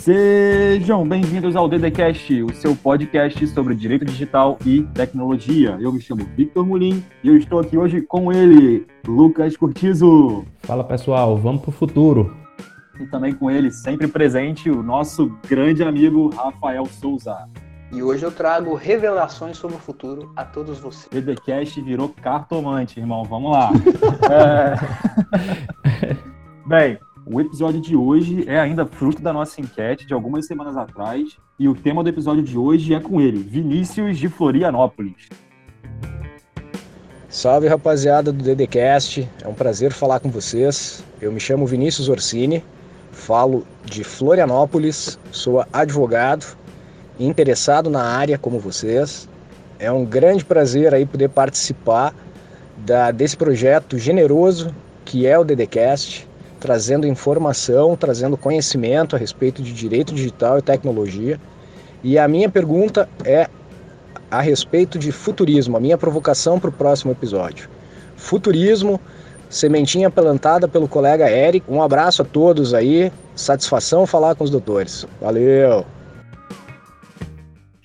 Sejam bem-vindos ao DDCast, o seu podcast sobre direito digital e tecnologia. Eu me chamo Victor Mulim e eu estou aqui hoje com ele, Lucas Curtizo. Fala pessoal, vamos para o futuro. E também com ele, sempre presente, o nosso grande amigo Rafael Souza. E hoje eu trago revelações sobre o futuro a todos vocês. DDCast virou cartomante, irmão. Vamos lá. é... Bem, o episódio de hoje é ainda fruto da nossa enquete de algumas semanas atrás. E o tema do episódio de hoje é com ele, Vinícius de Florianópolis. Salve rapaziada do DDCast, é um prazer falar com vocês. Eu me chamo Vinícius Orsini, falo de Florianópolis, sou advogado interessado na área como vocês. É um grande prazer aí poder participar da, desse projeto generoso que é o DDCast, trazendo informação, trazendo conhecimento a respeito de direito digital e tecnologia. E a minha pergunta é a respeito de futurismo, a minha provocação para o próximo episódio. Futurismo, sementinha plantada pelo colega Eric. Um abraço a todos aí, satisfação falar com os doutores. Valeu!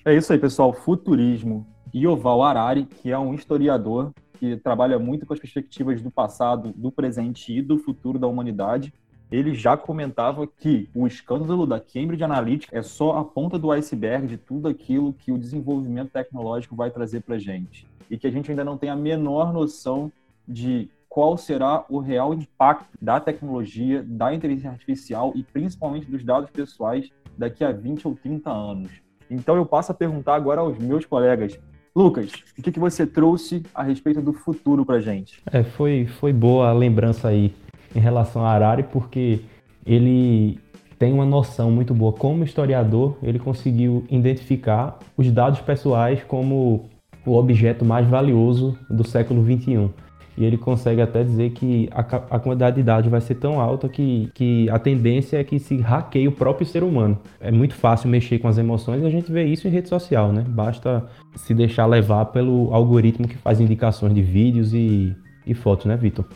É isso aí, pessoal. Futurismo. Yoval Harari, que é um historiador que trabalha muito com as perspectivas do passado, do presente e do futuro da humanidade. Ele já comentava que o escândalo da Cambridge Analytica é só a ponta do iceberg de tudo aquilo que o desenvolvimento tecnológico vai trazer para gente e que a gente ainda não tem a menor noção de qual será o real impacto da tecnologia, da inteligência artificial e principalmente dos dados pessoais daqui a 20 ou 30 anos. Então eu passo a perguntar agora aos meus colegas. Lucas, o que, que você trouxe a respeito do futuro para gente? É, foi, foi boa a lembrança aí em relação a Arari, porque ele tem uma noção muito boa. Como historiador, ele conseguiu identificar os dados pessoais como o objeto mais valioso do século XXI. E ele consegue até dizer que a, a quantidade de dados vai ser tão alta que, que a tendência é que se hackeie o próprio ser humano. É muito fácil mexer com as emoções e a gente vê isso em rede social, né? Basta se deixar levar pelo algoritmo que faz indicações de vídeos e, e fotos, né, Vitor?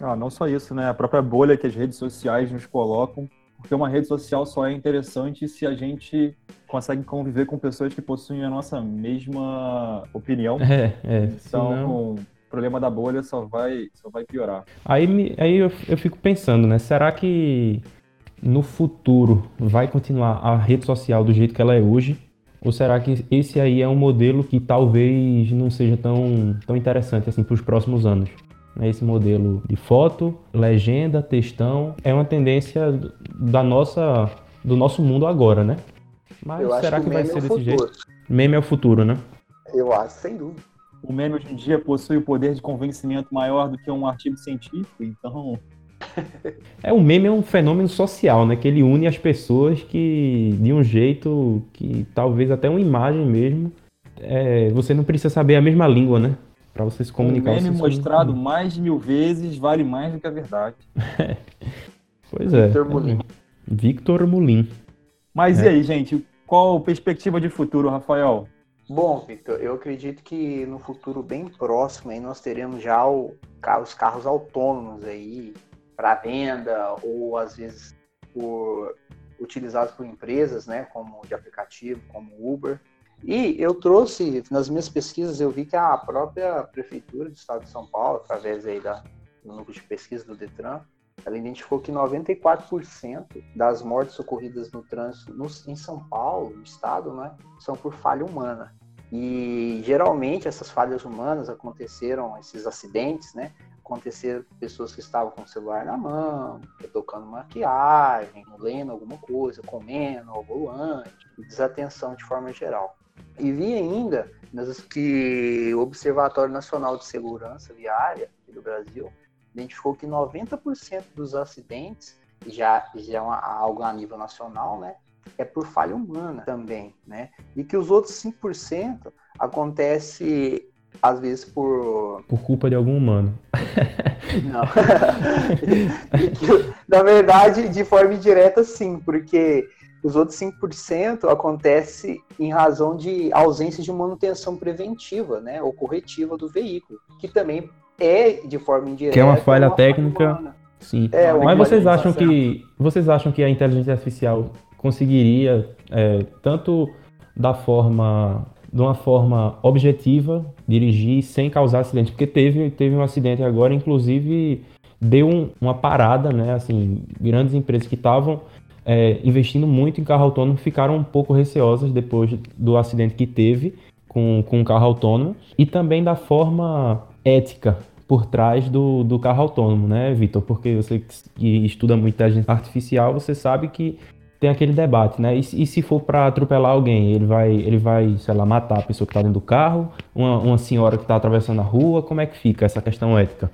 Ah, não só isso, né? A própria bolha que as redes sociais nos colocam porque uma rede social só é interessante se a gente consegue conviver com pessoas que possuem a nossa mesma opinião. É, é. Então, senão problema da bolha só vai, só vai piorar. Aí, aí eu, eu fico pensando, né? Será que no futuro vai continuar a rede social do jeito que ela é hoje? Ou será que esse aí é um modelo que talvez não seja tão, tão interessante assim para os próximos anos? Né? Esse modelo de foto, legenda, textão é uma tendência da nossa, do nosso mundo agora, né? Mas será que, que vai ser é desse futuro. jeito? Meme é o futuro, né? Eu acho, sem dúvida o meme hoje em dia possui o poder de convencimento maior do que um artigo científico, então. É, o meme é um fenômeno social, né? Que ele une as pessoas que, de um jeito que talvez até uma imagem mesmo, é, você não precisa saber a mesma língua, né? Para você se comunicar. Um meme mostrado mais de mil vezes vale mais do que a verdade. pois é. Victor Mulim. Victor Mulim. Mas é. e aí, gente? Qual perspectiva de futuro, Rafael? Bom, Victor, eu acredito que no futuro bem próximo aí nós teremos já o, os carros autônomos aí para venda ou às vezes por, utilizados por empresas, né, como de aplicativo, como Uber. E eu trouxe nas minhas pesquisas eu vi que a própria prefeitura do Estado de São Paulo, através aí da, do núcleo de pesquisa do Detran, ela identificou que 94% das mortes ocorridas no trânsito no, em São Paulo, no estado, né, são por falha humana. E geralmente essas falhas humanas aconteceram, esses acidentes, né, aconteceram com pessoas que estavam com o celular na mão, tocando maquiagem, lendo alguma coisa, comendo ao volante, desatenção de forma geral. E vi ainda que o Observatório Nacional de Segurança Viária do Brasil identificou que 90% dos acidentes, já, já é uma, algo a nível nacional, né, é por falha humana também, né? E que os outros 5% acontece às vezes por por culpa de algum humano. Não. na verdade, de forma indireta sim, porque os outros 5% acontece em razão de ausência de manutenção preventiva, né, ou corretiva do veículo, que também é de forma indireta. Que é uma falha uma técnica. Sim. É, Mas vocês acham que vocês acham que a inteligência artificial conseguiria, é, tanto da forma, de uma forma objetiva, dirigir sem causar acidente, porque teve, teve um acidente agora, inclusive deu um, uma parada, né? Assim, grandes empresas que estavam é, investindo muito em carro autônomo ficaram um pouco receosas depois do acidente que teve com, com o carro autônomo e também da forma ética por trás do, do carro autônomo, né, Vitor? Porque você que estuda muito inteligência artificial, você sabe que tem aquele debate, né? E, e se for para atropelar alguém, ele vai, ele vai, sei lá, matar a pessoa que está dentro do carro, uma, uma senhora que está atravessando a rua, como é que fica essa questão ética?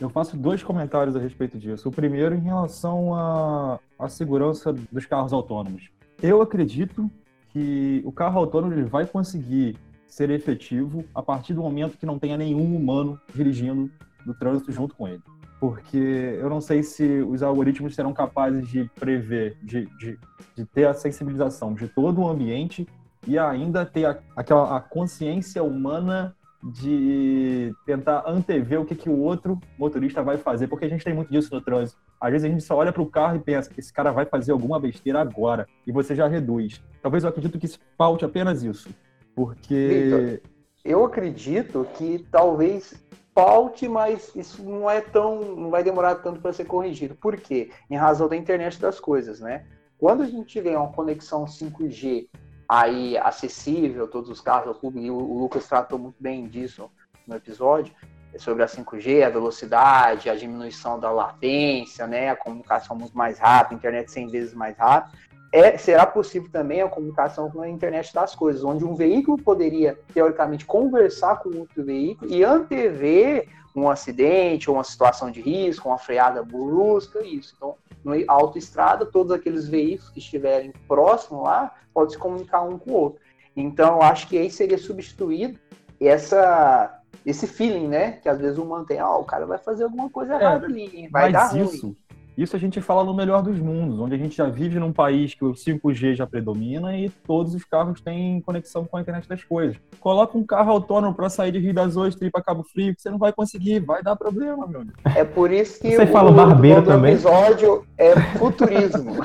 Eu faço dois comentários a respeito disso. O primeiro em relação à, à segurança dos carros autônomos. Eu acredito que o carro autônomo ele vai conseguir ser efetivo a partir do momento que não tenha nenhum humano dirigindo no trânsito junto com ele. Porque eu não sei se os algoritmos serão capazes de prever, de, de, de ter a sensibilização de todo o ambiente e ainda ter a, aquela a consciência humana de tentar antever o que, que o outro motorista vai fazer, porque a gente tem muito disso no trânsito. Às vezes a gente só olha para o carro e pensa que esse cara vai fazer alguma besteira agora, e você já reduz. Talvez eu acredito que falte apenas isso, porque... Victor, eu acredito que talvez falte, mas isso não é tão, não vai demorar tanto para ser corrigido. Por quê? Em razão da internet das coisas, né? Quando a gente tiver uma conexão 5G aí acessível, todos os carros e o Lucas tratou muito bem disso no episódio, sobre a 5G, a velocidade, a diminuição da latência, né, a comunicação muito mais rápida, internet 100 vezes mais rápida. É, será possível também a comunicação com a internet das coisas, onde um veículo poderia, teoricamente, conversar com outro veículo e antever um acidente ou uma situação de risco, uma freada brusca, isso. Então, no autoestrada, todos aqueles veículos que estiverem próximos lá podem se comunicar um com o outro. Então, eu acho que aí seria substituído essa, esse feeling, né? Que às vezes um mantém, ó, oh, o cara vai fazer alguma coisa é, errada ali, vai dar isso, ruim. Isso a gente fala no melhor dos mundos, onde a gente já vive num país que o 5G já predomina e todos os carros têm conexão com a internet das coisas. Coloca um carro autônomo para sair de Rio das Ostras e ir para Cabo Frio, que você não vai conseguir, vai dar problema, meu amigo. É por isso que você o, fala barbeiro também. episódio é futurismo.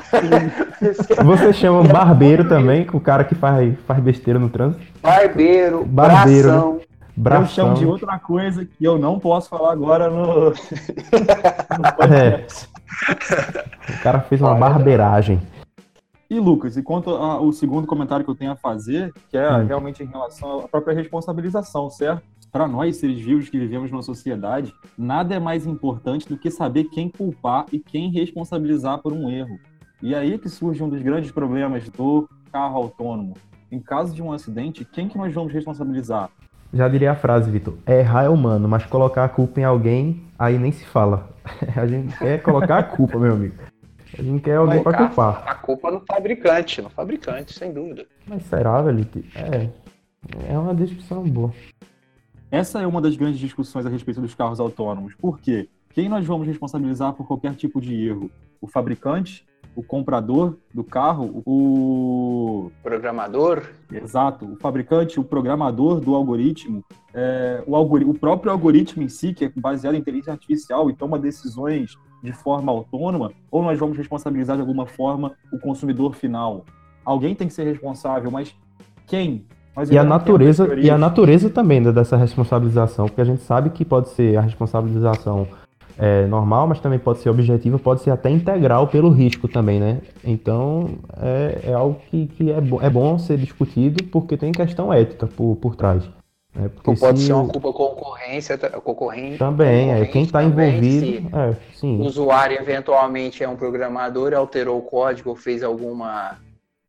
você chama barbeiro também, o cara que faz, faz besteira no trânsito? Barbeiro, barbeiro. Né? Bração. Né? Bração. Eu chamo de outra coisa que eu não posso falar agora no. no é. O cara fez uma barbeiragem. E Lucas, e quanto ao segundo comentário que eu tenho a fazer, que é hum. realmente em relação à própria responsabilização, certo? Para nós, seres vivos que vivemos numa sociedade, nada é mais importante do que saber quem culpar e quem responsabilizar por um erro. E aí que surge um dos grandes problemas do carro autônomo. Em caso de um acidente, quem que nós vamos responsabilizar? Já diria a frase, Vitor. Errar é humano, mas colocar a culpa em alguém, aí nem se fala. A gente quer colocar a culpa, meu amigo. A gente quer alguém para culpar. A culpa no fabricante, no fabricante, sem dúvida. Mas será, velho? É, é uma discussão boa. Essa é uma das grandes discussões a respeito dos carros autônomos. Por quê? Quem nós vamos responsabilizar por qualquer tipo de erro? O fabricante o comprador do carro, o programador. Exato, o fabricante, o programador do algoritmo, é, o, algori... o próprio algoritmo em si, que é baseado em inteligência artificial e toma decisões de forma autônoma, ou nós vamos responsabilizar de alguma forma o consumidor final. Alguém tem que ser responsável, mas quem? e a natureza e a natureza também dessa responsabilização, porque a gente sabe que pode ser a responsabilização é, normal, mas também pode ser objetiva, pode ser até integral pelo risco também, né? Então é, é algo que, que é, bo é bom ser discutido porque tem questão ética por, por trás. Né? Porque pode ser uma culpa concorrência, concorrente. Também, é quem está envolvido. É, sim. O usuário eventualmente é um programador, alterou o código, fez alguma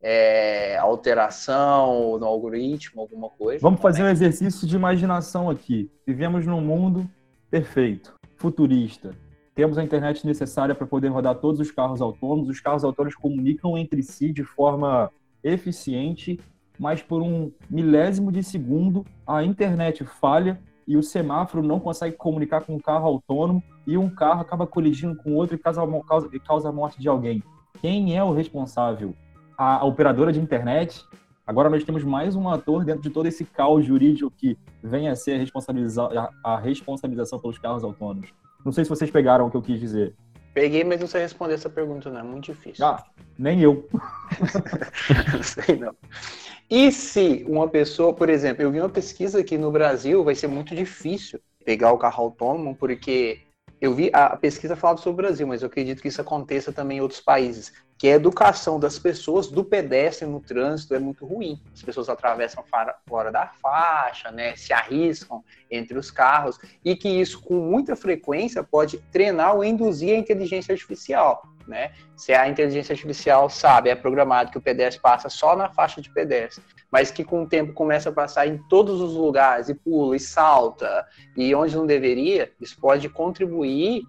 é, alteração no algoritmo, alguma coisa. Vamos também. fazer um exercício de imaginação aqui. Vivemos num mundo perfeito futurista. Temos a internet necessária para poder rodar todos os carros autônomos. Os carros autônomos comunicam entre si de forma eficiente, mas por um milésimo de segundo a internet falha e o semáforo não consegue comunicar com o carro autônomo e um carro acaba colidindo com outro e causa, causa, causa a morte de alguém. Quem é o responsável? A, a operadora de internet? Agora nós temos mais um ator dentro de todo esse caos jurídico que vem a ser a, responsabiliza a responsabilização pelos carros autônomos. Não sei se vocês pegaram o que eu quis dizer. Peguei, mas não sei responder essa pergunta, não. É muito difícil. Ah, Nem eu. não sei não. E se uma pessoa, por exemplo, eu vi uma pesquisa aqui no Brasil, vai ser muito difícil pegar o carro autônomo, porque eu vi a pesquisa falava sobre o Brasil, mas eu acredito que isso aconteça também em outros países, que a educação das pessoas, do pedestre no trânsito é muito ruim. As pessoas atravessam fora da faixa, né, se arriscam entre os carros, e que isso com muita frequência pode treinar ou induzir a inteligência artificial. Né? Se a inteligência artificial sabe, é programado que o pedestre passa só na faixa de pedestre, mas que com o tempo começa a passar em todos os lugares e pula e salta e onde não deveria, isso pode contribuir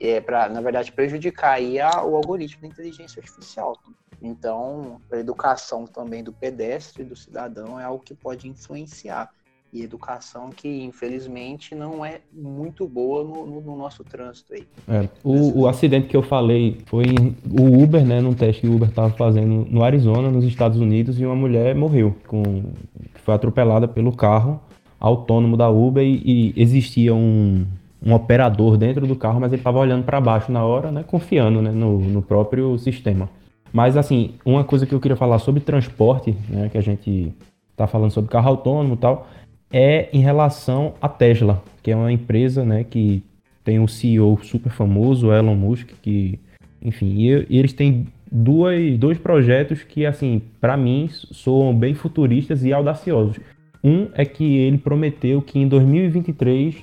é, para, na verdade, prejudicar aí a, o algoritmo da inteligência artificial. Então, a educação também do pedestre, do cidadão, é algo que pode influenciar e educação que infelizmente não é muito boa no, no, no nosso trânsito aí. É, o, o, acidente que eu falei foi o Uber, né, num teste que o Uber estava fazendo no Arizona, nos Estados Unidos, e uma mulher morreu, com, foi atropelada pelo carro autônomo da Uber e, e existia um, um operador dentro do carro, mas ele estava olhando para baixo na hora, né, confiando né, no, no próprio sistema. Mas assim, uma coisa que eu queria falar sobre transporte, né, que a gente está falando sobre carro autônomo e tal, é em relação à Tesla, que é uma empresa né, que tem um CEO super famoso, Elon Musk, que, enfim, e, e eles têm duas, dois projetos que, assim, para mim, soam bem futuristas e audaciosos. Um é que ele prometeu que em 2023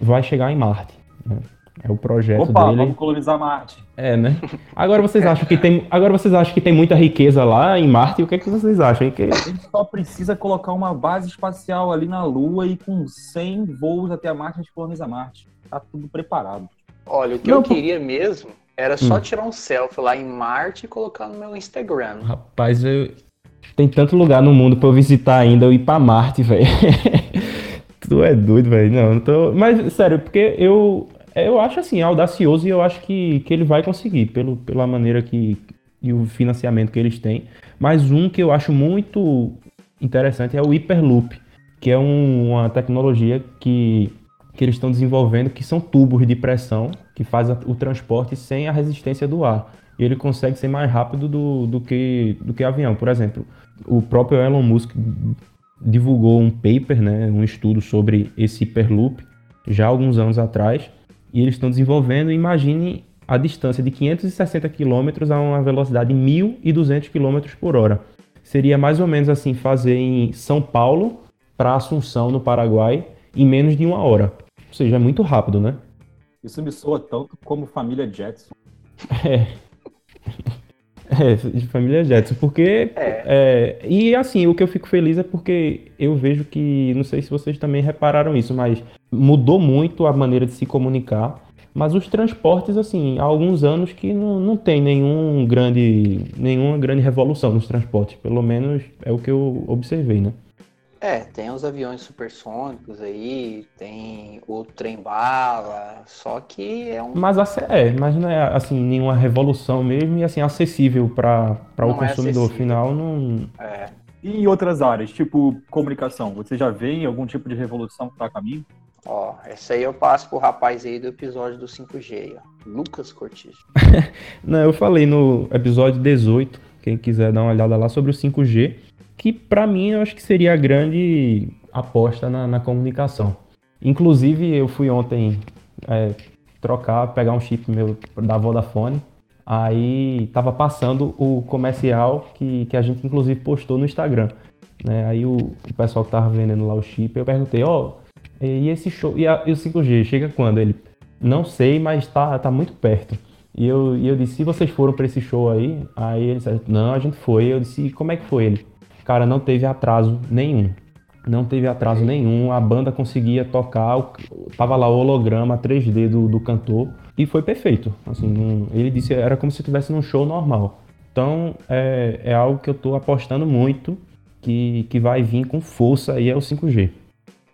vai chegar em Marte. Né? É o projeto Opa, dele. vamos colonizar Marte. É, né? Agora vocês acham que tem, agora vocês acham que tem muita riqueza lá em Marte? O que é que vocês acham? Que... A gente só precisa colocar uma base espacial ali na Lua e com 100 voos até a Marte a gente coloniza Marte. Tá tudo preparado. Olha, o que Não, eu queria mesmo era só hum. tirar um selfie lá em Marte e colocar no meu Instagram. Rapaz, eu tem tanto lugar no mundo para eu visitar ainda, eu ir para Marte, velho. tu é doido, velho. Não, não tô. Mas sério, porque eu eu acho assim, audacioso e eu acho que, que ele vai conseguir, pelo, pela maneira que. e o financiamento que eles têm. Mas um que eu acho muito interessante é o Hyperloop, que é um, uma tecnologia que, que eles estão desenvolvendo, que são tubos de pressão que faz o transporte sem a resistência do ar. E ele consegue ser mais rápido do, do, que, do que avião. Por exemplo, o próprio Elon Musk divulgou um paper, né, um estudo sobre esse Hyperloop já alguns anos atrás, e eles estão desenvolvendo, imagine a distância de 560 km a uma velocidade de 1.200 km por hora. Seria mais ou menos assim fazer em São Paulo para Assunção, no Paraguai, em menos de uma hora. Ou seja, é muito rápido, né? Isso me soa tanto como família Jetson. É. É, de família Jetson, porque. É. É, e assim, o que eu fico feliz é porque eu vejo que. Não sei se vocês também repararam isso, mas mudou muito a maneira de se comunicar. Mas os transportes, assim, há alguns anos que não, não tem nenhum grande, nenhuma grande revolução nos transportes. Pelo menos é o que eu observei, né? É, tem os aviões supersônicos aí, tem o trem-bala, só que é um... Mas, é, mas não é, assim, nenhuma revolução mesmo e, assim, acessível para o é consumidor é final, não... É. E em outras áreas, tipo comunicação, você já vê algum tipo de revolução que está a caminho? Ó, essa aí eu passo pro rapaz aí do episódio do 5G, ó. Lucas Cortijo. Não, eu falei no episódio 18, quem quiser dar uma olhada lá sobre o 5G, que para mim eu acho que seria a grande aposta na, na comunicação. Inclusive, eu fui ontem é, trocar, pegar um chip meu da Vodafone, aí tava passando o comercial que, que a gente inclusive postou no Instagram. Né? Aí o, o pessoal que tava vendendo lá o chip, eu perguntei, ó, oh, e esse show, e, a, e, o 5G chega quando? Ele, não sei, mas tá, tá muito perto. E eu, e eu disse, se vocês foram para esse show aí? Aí ele disse, não, a gente foi. Eu disse, como é que foi ele? Cara, não teve atraso nenhum. Não teve atraso nenhum, a banda conseguia tocar, tava lá o holograma 3D do, do cantor e foi perfeito. Assim, não, ele disse era como se estivesse num show normal. Então é, é algo que eu estou apostando muito que, que vai vir com força aí é o 5G.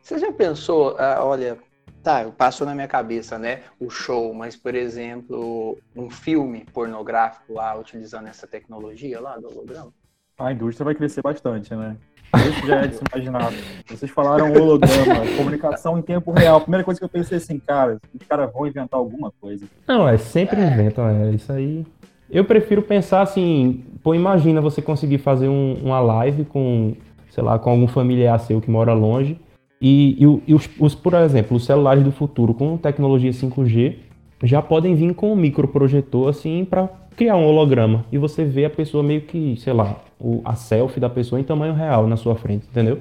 Você já pensou, ah, olha, tá, passou na minha cabeça, né, o show, mas, por exemplo, um filme pornográfico lá, utilizando essa tecnologia lá do holograma? A indústria vai crescer bastante, né? Isso já é de se imaginar. Vocês falaram holograma, comunicação em tempo real. A primeira coisa que eu pensei assim, cara, os caras vão inventar alguma coisa. Não, é sempre inventam, é isso aí. Eu prefiro pensar assim, pô, imagina você conseguir fazer um, uma live com, sei lá, com algum familiar seu que mora longe e, e, e os, os, por exemplo, os celulares do futuro com tecnologia 5G já podem vir com um microprojetor assim para criar um holograma e você vê a pessoa meio que, sei lá, o, a selfie da pessoa em tamanho real na sua frente, entendeu?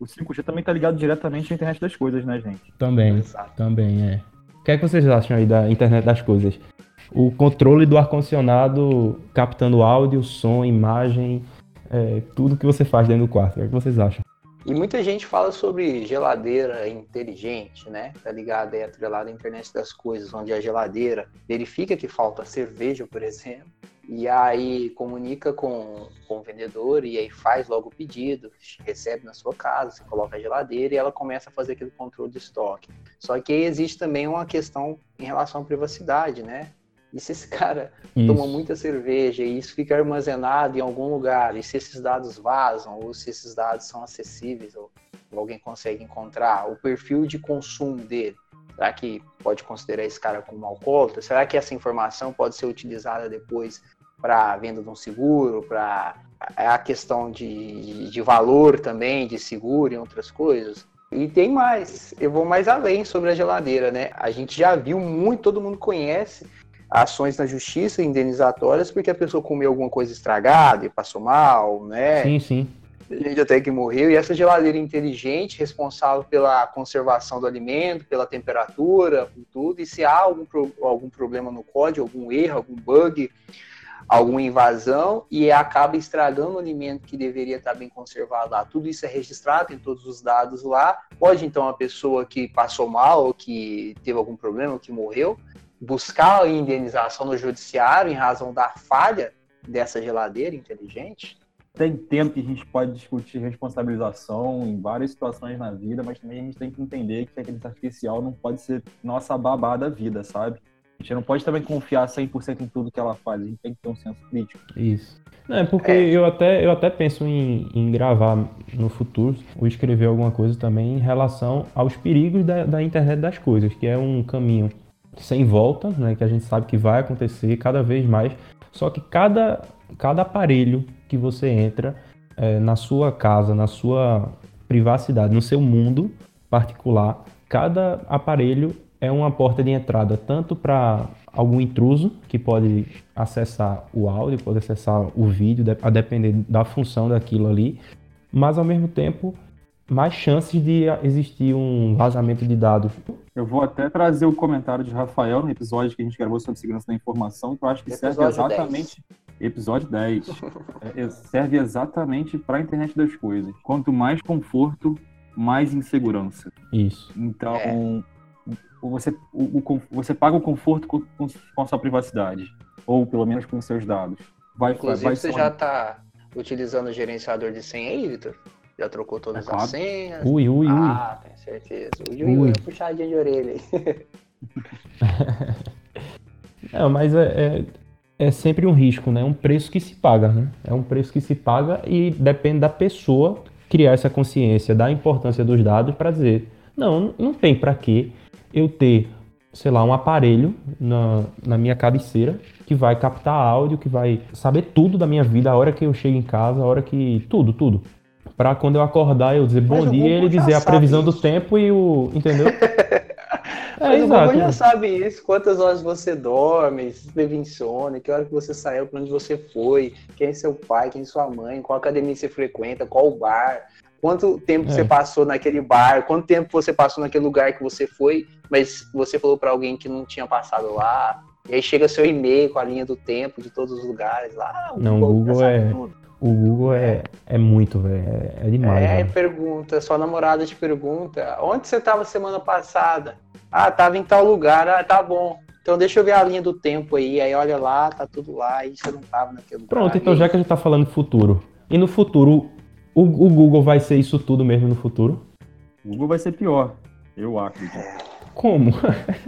O 5G também tá ligado diretamente à internet das coisas, né, gente? Também, Exato. também, é. O que é que vocês acham aí da internet das coisas? O controle do ar-condicionado captando áudio, som, imagem, é, tudo que você faz dentro do quarto. O que, é que vocês acham? E muita gente fala sobre geladeira inteligente, né? Tá ligado? É atrelada à internet das coisas, onde a geladeira verifica que falta cerveja, por exemplo, e aí comunica com, com o vendedor e aí faz logo o pedido, recebe na sua casa, você coloca a geladeira e ela começa a fazer aquele controle de estoque. Só que aí existe também uma questão em relação à privacidade, né? E se esse cara isso. toma muita cerveja e isso fica armazenado em algum lugar, e se esses dados vazam, ou se esses dados são acessíveis, ou, ou alguém consegue encontrar, o perfil de consumo dele, será que pode considerar esse cara como alcoólatra? Será que essa informação pode ser utilizada depois para venda de um seguro, para a questão de, de valor também, de seguro e outras coisas? E tem mais, eu vou mais além sobre a geladeira, né? A gente já viu muito, todo mundo conhece ações na justiça indenizatórias porque a pessoa comeu alguma coisa estragada e passou mal, né? Sim, sim. Gente até que morreu. E essa geladeira inteligente, responsável pela conservação do alimento, pela temperatura, por tudo. E se há algum, algum problema no código, algum erro, algum bug, alguma invasão, e acaba estragando o alimento que deveria estar bem conservado lá. Tudo isso é registrado, tem todos os dados lá. Pode, então, a pessoa que passou mal, ou que teve algum problema, ou que morreu, buscar a indenização no judiciário em razão da falha dessa geladeira inteligente? Tem tempo que a gente pode discutir responsabilização em várias situações na vida, mas também a gente tem que entender que a inteligência artificial não pode ser nossa babá da vida, sabe? A gente não pode também confiar 100% em tudo que ela faz, a gente tem que ter um senso crítico. Isso. Não, é porque é. Eu, até, eu até penso em, em gravar no futuro ou escrever alguma coisa também em relação aos perigos da, da internet das coisas, que é um caminho sem volta, né, que a gente sabe que vai acontecer cada vez mais. Só que cada, cada aparelho que você entra é, na sua casa, na sua privacidade, no seu mundo particular, cada aparelho é uma porta de entrada tanto para algum intruso que pode acessar o áudio, pode acessar o vídeo, a depender da função daquilo ali, mas ao mesmo tempo mais chances de existir um vazamento de dados. Eu vou até trazer o comentário de Rafael no episódio que a gente gravou sobre segurança da informação, que eu acho que episódio serve exatamente. 10. Episódio 10. é, serve exatamente para a internet das coisas. Quanto mais conforto, mais insegurança. Isso. Então, é. você, o, o, você paga o conforto com, com, a sua privacidade. Ou pelo menos com os seus dados. Vai, Inclusive, vai, você já está utilizando o gerenciador de senha aí, Vitor? Já trocou todas é claro. as senhas? Ui, ui, ui. Ah, tenho certeza. Ui, ui, ui. puxadinha de orelha aí. Não, mas é, é, é, sempre um risco, né? É um preço que se paga, né? É um preço que se paga e depende da pessoa criar essa consciência da importância dos dados para dizer, não, não tem para que eu ter, sei lá, um aparelho na, na minha cabeceira que vai captar áudio, que vai saber tudo da minha vida, a hora que eu chego em casa, a hora que... Tudo, tudo para quando eu acordar eu dizer bom dia e ele dizer a previsão isso. do tempo e o. Entendeu? é, Mas exato. o Google já sabe isso, quantas horas você dorme, se teve insônia, que hora que você saiu, para onde você foi, quem é seu pai, quem é sua mãe, qual academia você frequenta, qual bar, quanto tempo é. você passou naquele bar, quanto tempo você passou naquele lugar que você foi, mas você falou para alguém que não tinha passado lá. E aí chega seu e-mail com a linha do tempo de todos os lugares lá. O não, Google, Google é. Tudo. O Google é, é muito, velho. É, é, demais. É, véio. pergunta, sua namorada te pergunta: onde você estava semana passada? Ah, tava em tal lugar. Ah, tá bom. Então deixa eu ver a linha do tempo aí. Aí olha lá, tá tudo lá. E você não tava naquele lugar. Pronto, então já que a gente tá falando futuro. E no futuro, o, o Google vai ser isso tudo mesmo no futuro? O Google vai ser pior, eu acho. Como?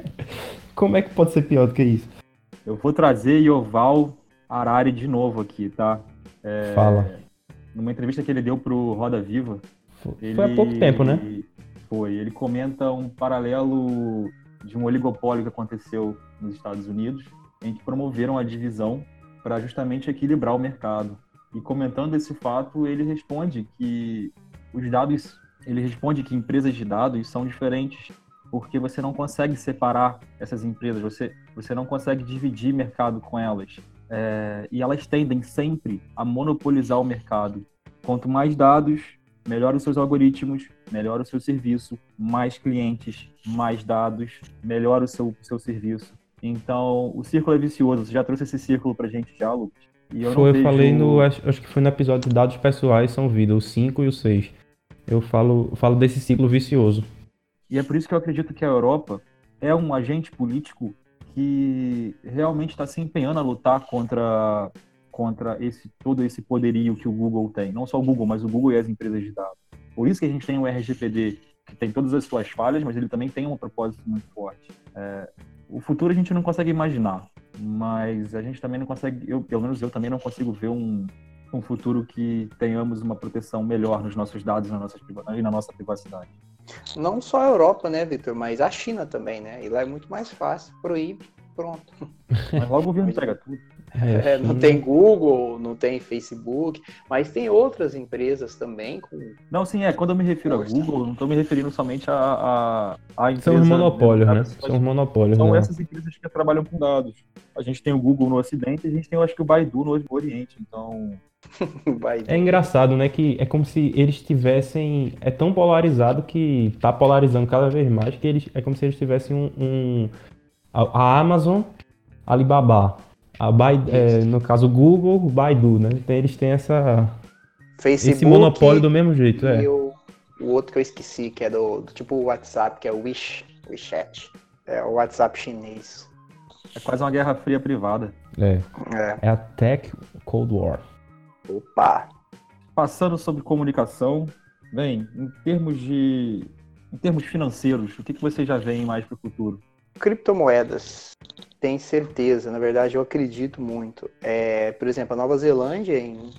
Como é que pode ser pior do que isso? Eu vou trazer Yoval Harari de novo aqui, tá? É, Fala. Numa entrevista que ele deu pro Roda Viva. Foi, ele, há pouco tempo, né? Foi. Ele comenta um paralelo de um oligopólio que aconteceu nos Estados Unidos, em que promoveram a divisão para justamente equilibrar o mercado. E comentando esse fato, ele responde que os dados, ele responde que empresas de dados são diferentes porque você não consegue separar essas empresas, você, você não consegue dividir mercado com elas. É, e elas tendem sempre a monopolizar o mercado. Quanto mais dados, melhor os seus algoritmos, melhor o seu serviço, mais clientes, mais dados, melhor o seu, seu serviço. Então, o círculo é vicioso. Você já trouxe esse círculo pra gente já, Lucas? E eu foi, eu falei no. Acho, acho, que foi no episódio de dados pessoais são vida, o 5 e o 6. Eu falo, falo desse ciclo vicioso. E é por isso que eu acredito que a Europa é um agente político que realmente está se empenhando a lutar contra, contra esse, todo esse poderio que o Google tem. Não só o Google, mas o Google e as empresas de dados. Por isso que a gente tem o RGPD, que tem todas as suas falhas, mas ele também tem um propósito muito forte. É, o futuro a gente não consegue imaginar, mas a gente também não consegue, eu, pelo menos eu também não consigo ver um, um futuro que tenhamos uma proteção melhor nos nossos dados na nossa, e na nossa privacidade. Não só a Europa, né, Vitor, mas a China também, né? E lá é muito mais fácil, proíbe, pronto. Mas logo o governo pega tudo. É, não tem Google, não tem Facebook, mas tem outras empresas também com. Não, sim, é. Quando eu me refiro a Google, não estou me referindo somente a, a, a empresa. São os monopólios, né? São os monopólios. São né? essas empresas que trabalham com dados. A gente tem o Google no Ocidente e a gente tem, eu acho que, o Baidu no Oriente. Então, é engraçado, né? Que é como se eles tivessem. É tão polarizado que tá polarizando cada vez mais que eles. É como se eles tivessem um. um a, Amazon, Alibaba. A Baidu, é, no caso, o Google, o Baidu, né? Então eles têm essa. Facebook esse monopólio do mesmo jeito, é. E o, o outro que eu esqueci, que é do, do tipo WhatsApp, que é o Wish, WeChat. É o WhatsApp chinês. É quase uma guerra fria privada. É. É, é a Tech Cold War. Opa! Passando sobre comunicação, bem, em termos de em termos financeiros, o que, que você já vê mais para o futuro? Criptomoedas, tem certeza. Na verdade, eu acredito muito. É, por exemplo, a Nova Zelândia, em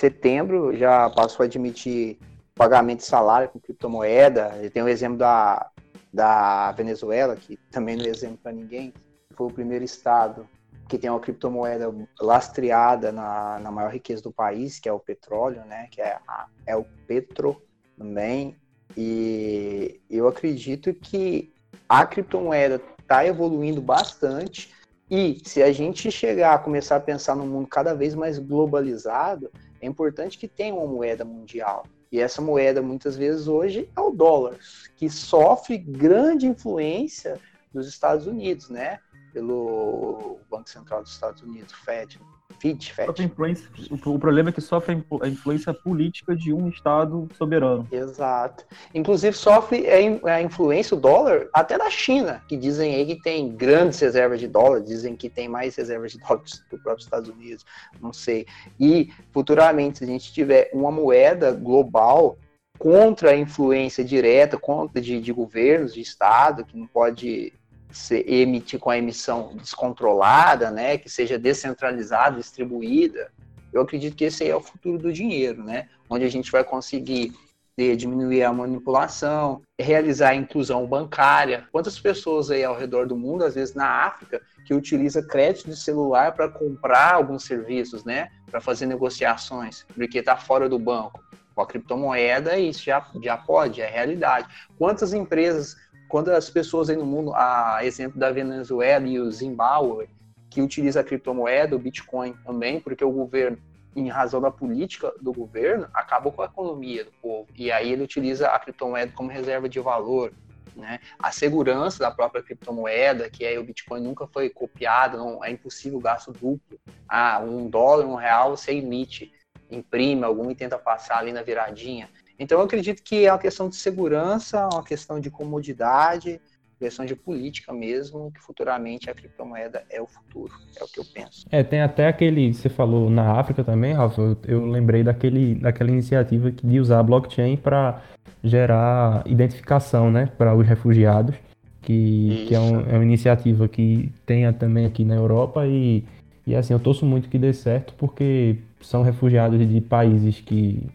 setembro, já passou a admitir pagamento de salário com criptomoeda. Tem o exemplo da, da Venezuela, que também não é exemplo para ninguém. Foi o primeiro estado que tem uma criptomoeda lastreada na, na maior riqueza do país, que é o petróleo, né? Que é, a, é o Petro também. E eu acredito que a criptomoeda está evoluindo bastante. E se a gente chegar a começar a pensar num mundo cada vez mais globalizado, é importante que tenha uma moeda mundial. E essa moeda, muitas vezes, hoje é o dólar, que sofre grande influência dos Estados Unidos, né? Pelo Banco Central dos Estados Unidos, Fed, FIT, Fed. O problema é que sofre a influência política de um Estado soberano. Exato. Inclusive sofre a influência, o dólar, até da China, que dizem aí que tem grandes reservas de dólar, dizem que tem mais reservas de dólar do próprio Estados Unidos, não sei. E futuramente, se a gente tiver uma moeda global contra a influência direta, contra de, de governos, de Estado, que não pode emitir com a emissão descontrolada, né, que seja descentralizada, distribuída, eu acredito que esse aí é o futuro do dinheiro, né, onde a gente vai conseguir diminuir a manipulação, realizar a inclusão bancária. Quantas pessoas aí ao redor do mundo, às vezes na África, que utiliza crédito de celular para comprar alguns serviços, né, para fazer negociações, porque está fora do banco. Com a criptomoeda, isso já, já pode, é realidade. Quantas empresas quando as pessoas aí no mundo, a exemplo da Venezuela e o Zimbábue, que utiliza a criptomoeda, o Bitcoin também, porque o governo, em razão da política do governo, acabou com a economia do povo. E aí ele utiliza a criptomoeda como reserva de valor. Né? A segurança da própria criptomoeda, que aí o Bitcoin nunca foi copiado, não, é impossível gasto duplo. Ah, um dólar, um real, você emite, imprime algum e tenta passar ali na viradinha. Então, eu acredito que é uma questão de segurança, uma questão de comodidade, questão de política mesmo, que futuramente a criptomoeda é o futuro, é o que eu penso. É, tem até aquele, você falou na África também, Rafa, eu, eu lembrei daquele, daquela iniciativa de usar a blockchain para gerar identificação, né, para os refugiados, que, que é, um, é, uma iniciativa que tem também aqui na Europa e, e assim, eu torço muito que dê certo, porque são refugiados de países que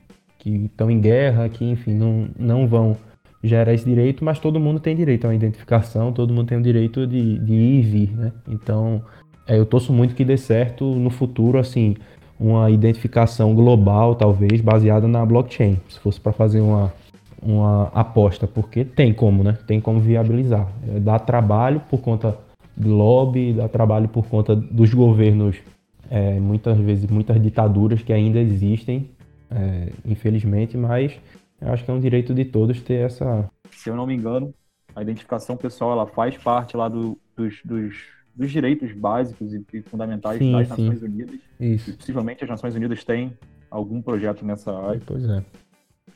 que estão em guerra, que, enfim, não, não vão gerar esse direito, mas todo mundo tem direito a uma identificação, todo mundo tem o direito de, de ir e vir, né? Então, é, eu torço muito que dê certo no futuro, assim, uma identificação global, talvez, baseada na blockchain, se fosse para fazer uma, uma aposta, porque tem como, né? Tem como viabilizar. É, dá trabalho por conta do lobby, dá trabalho por conta dos governos, é, muitas vezes, muitas ditaduras que ainda existem, é, infelizmente, mas eu acho que é um direito de todos ter essa. Se eu não me engano, a identificação pessoal ela faz parte lá do, dos, dos, dos, direitos básicos e fundamentais sim, das sim. Nações Unidas. Isso. E possivelmente as Nações Unidas têm algum projeto nessa área. Pois é.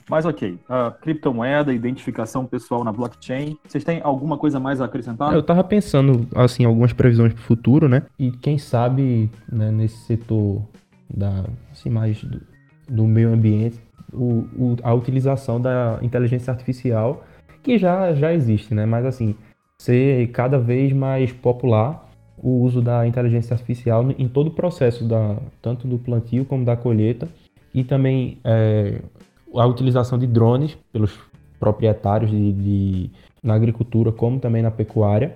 Mas ok, a criptomoeda, identificação pessoal na blockchain. Vocês têm alguma coisa mais a acrescentar? Eu tava pensando, assim, algumas previsões para o futuro, né? E quem sabe, né, nesse setor da, assim, mais do, do meio ambiente, o, o, a utilização da inteligência artificial, que já, já existe, né? Mas assim, ser cada vez mais popular o uso da inteligência artificial em todo o processo, da, tanto do plantio como da colheita, e também é, a utilização de drones pelos proprietários de, de, na agricultura como também na pecuária.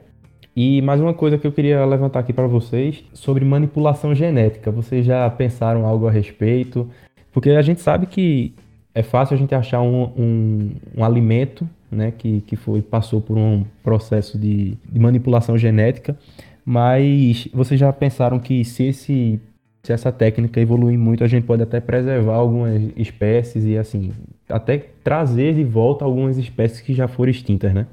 E mais uma coisa que eu queria levantar aqui para vocês sobre manipulação genética. Vocês já pensaram algo a respeito? Porque a gente sabe que é fácil a gente achar um, um, um alimento né, que, que foi, passou por um processo de, de, manipulação genética, mas vocês já pensaram que se, esse, se essa técnica evoluir muito, a gente pode até preservar algumas espécies e assim, até trazer de volta algumas espécies que já foram extintas, né?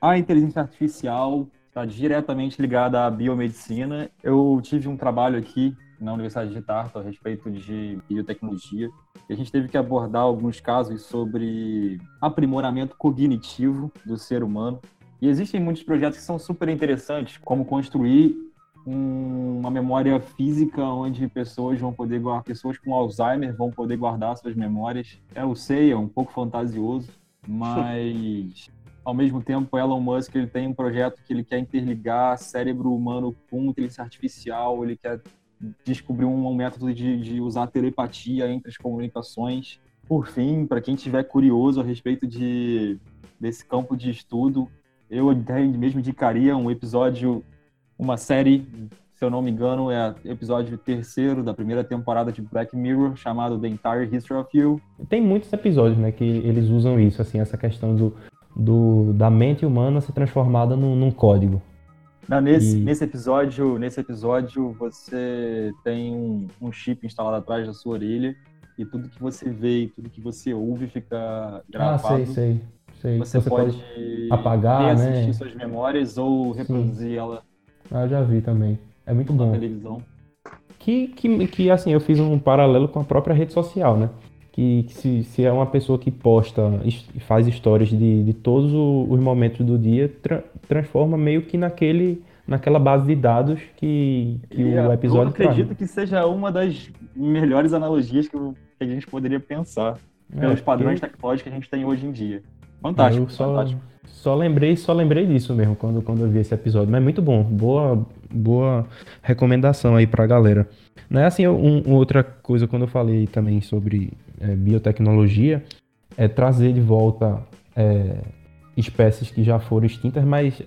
A inteligência artificial está diretamente ligada à biomedicina. Eu tive um trabalho aqui na Universidade de Tartu a respeito de biotecnologia. E a gente teve que abordar alguns casos sobre aprimoramento cognitivo do ser humano. E existem muitos projetos que são super interessantes, como construir um, uma memória física onde pessoas vão poder guardar, pessoas com Alzheimer vão poder guardar suas memórias. Eu sei, é um pouco fantasioso, mas ao mesmo tempo Elon Musk ele tem um projeto que ele quer interligar cérebro humano com inteligência artificial, ele quer descobriu um método de, de usar telepatia entre as comunicações. Por fim, para quem estiver curioso a respeito de, desse campo de estudo, eu mesmo indicaria um episódio, uma série, se eu não me engano, é episódio terceiro da primeira temporada de Black Mirror, chamado The Entire History of You. Tem muitos episódios, né, que eles usam isso, assim, essa questão do, do da mente humana ser transformada num, num código. Não, nesse, e... nesse episódio, nesse episódio você tem um, um, chip instalado atrás da sua orelha e tudo que você vê e tudo que você ouve fica gravado. Ah, sei, sei. sei. Você, você pode, pode, apagar, né? suas memórias ou reproduzir Sim. ela. Ah, já vi também. É muito bom. Televisão. Que, que, que, assim, eu fiz um paralelo com a própria rede social, né? Que, que se, se, é uma pessoa que posta e faz histórias de, de todos os momentos do dia, tra transforma meio que naquele naquela base de dados que, que o é, episódio Eu acredito traz. que seja uma das melhores analogias que, que a gente poderia pensar é, pelos padrões porque... tecnológicos que a gente tem hoje em dia. Fantástico, eu só, fantástico. Só lembrei, só lembrei disso mesmo quando, quando eu vi esse episódio. Mas é muito bom. Boa, boa recomendação aí pra galera. Não é assim, um, outra coisa quando eu falei também sobre é, biotecnologia, é trazer de volta é, espécies que já foram extintas, mas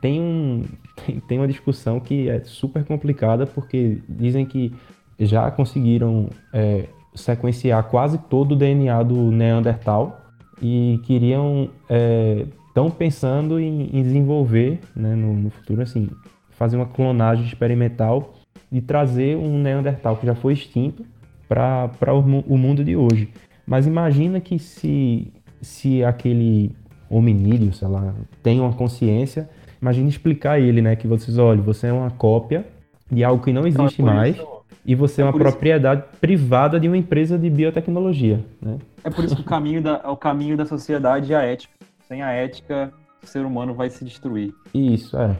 tem, um, tem, tem uma discussão que é super complicada, porque dizem que já conseguiram é, sequenciar quase todo o DNA do Neandertal e queriam estão é, pensando em, em desenvolver né, no, no, futuro assim fazer uma clonagem experimental de trazer um Neandertal que já foi extinto para o, o mundo de hoje. Mas imagina que se, se aquele hominídeo, sei lá, tem uma consciência, imagine explicar ele, né? Que vocês, olha, você é uma cópia de algo que não existe então, é mais isso, e você é, é uma propriedade privada de uma empresa de biotecnologia, né? É por isso que o caminho da, o caminho da sociedade é a ética. Sem a ética, o ser humano vai se destruir. Isso, é.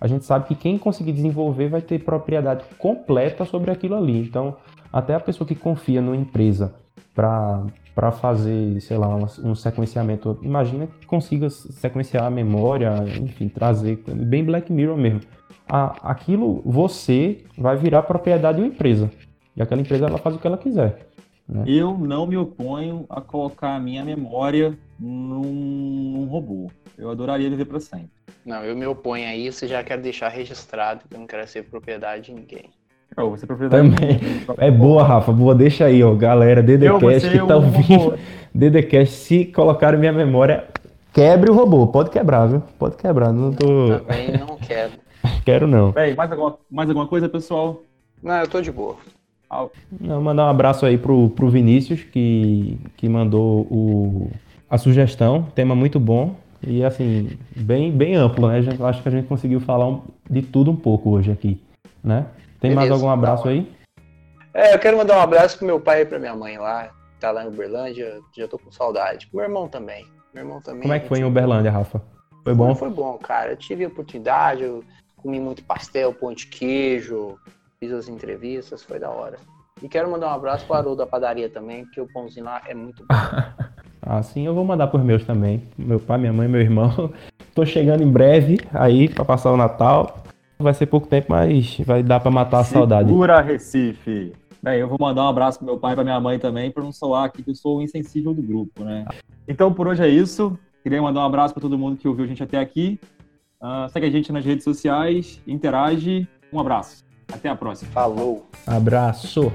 A gente sabe que quem conseguir desenvolver vai ter propriedade completa sobre aquilo ali. Então, até a pessoa que confia numa empresa para fazer, sei lá, um, sequenciamento, imagina que consiga sequenciar a memória, enfim, trazer, bem Black Mirror mesmo. Aquilo, você vai virar propriedade de uma empresa. E aquela empresa, ela faz o que ela quiser. Né? Eu não me oponho a colocar a minha memória num, num robô. Eu adoraria viver para sempre. Não, eu me oponho a isso e já quero deixar registrado que eu não quero ser propriedade de ninguém. Oh, você é propriedade Também. É boa, Rafa. Boa, deixa aí, ó. Galera, DDCast que tá ouvindo. DDCast, se colocar em minha memória, quebre o robô. Pode quebrar, viu? Pode quebrar. Não tô. Também não quero. Quero não. Bem, mais alguma, mais alguma coisa, pessoal? Não, eu tô de boa. Não, mandar um abraço aí pro, pro Vinícius, que, que mandou o, a sugestão. Tema muito bom. E assim, bem, bem amplo, né? Acho que a gente conseguiu falar um, de tudo um pouco hoje aqui, né? Tem Beleza, mais algum abraço aí? É, eu quero mandar um abraço pro meu pai e pra minha mãe lá, tá lá em Uberlândia, já tô com saudade. Pro meu irmão também. Meu irmão também. Como é que foi em Uberlândia, Rafa? Foi bom? Foi, bom, cara. Eu tive a oportunidade, eu comi muito pastel, pão de queijo, fiz as entrevistas, foi da hora. E quero mandar um abraço para o Haroldo da padaria também, porque o pãozinho lá é muito bom. ah, sim, eu vou mandar para os meus também. Meu pai, minha mãe, meu irmão. Tô chegando em breve aí para passar o Natal. Vai ser pouco tempo, mas vai dar para matar a Segura saudade. Segura Recife. Bem, eu vou mandar um abraço pro meu pai e pra minha mãe também, para não soar aqui que eu sou o insensível do grupo, né? Então, por hoje é isso. Queria mandar um abraço para todo mundo que ouviu a gente até aqui. Uh, segue a gente nas redes sociais, interage. Um abraço. Até a próxima. Falou. Abraço.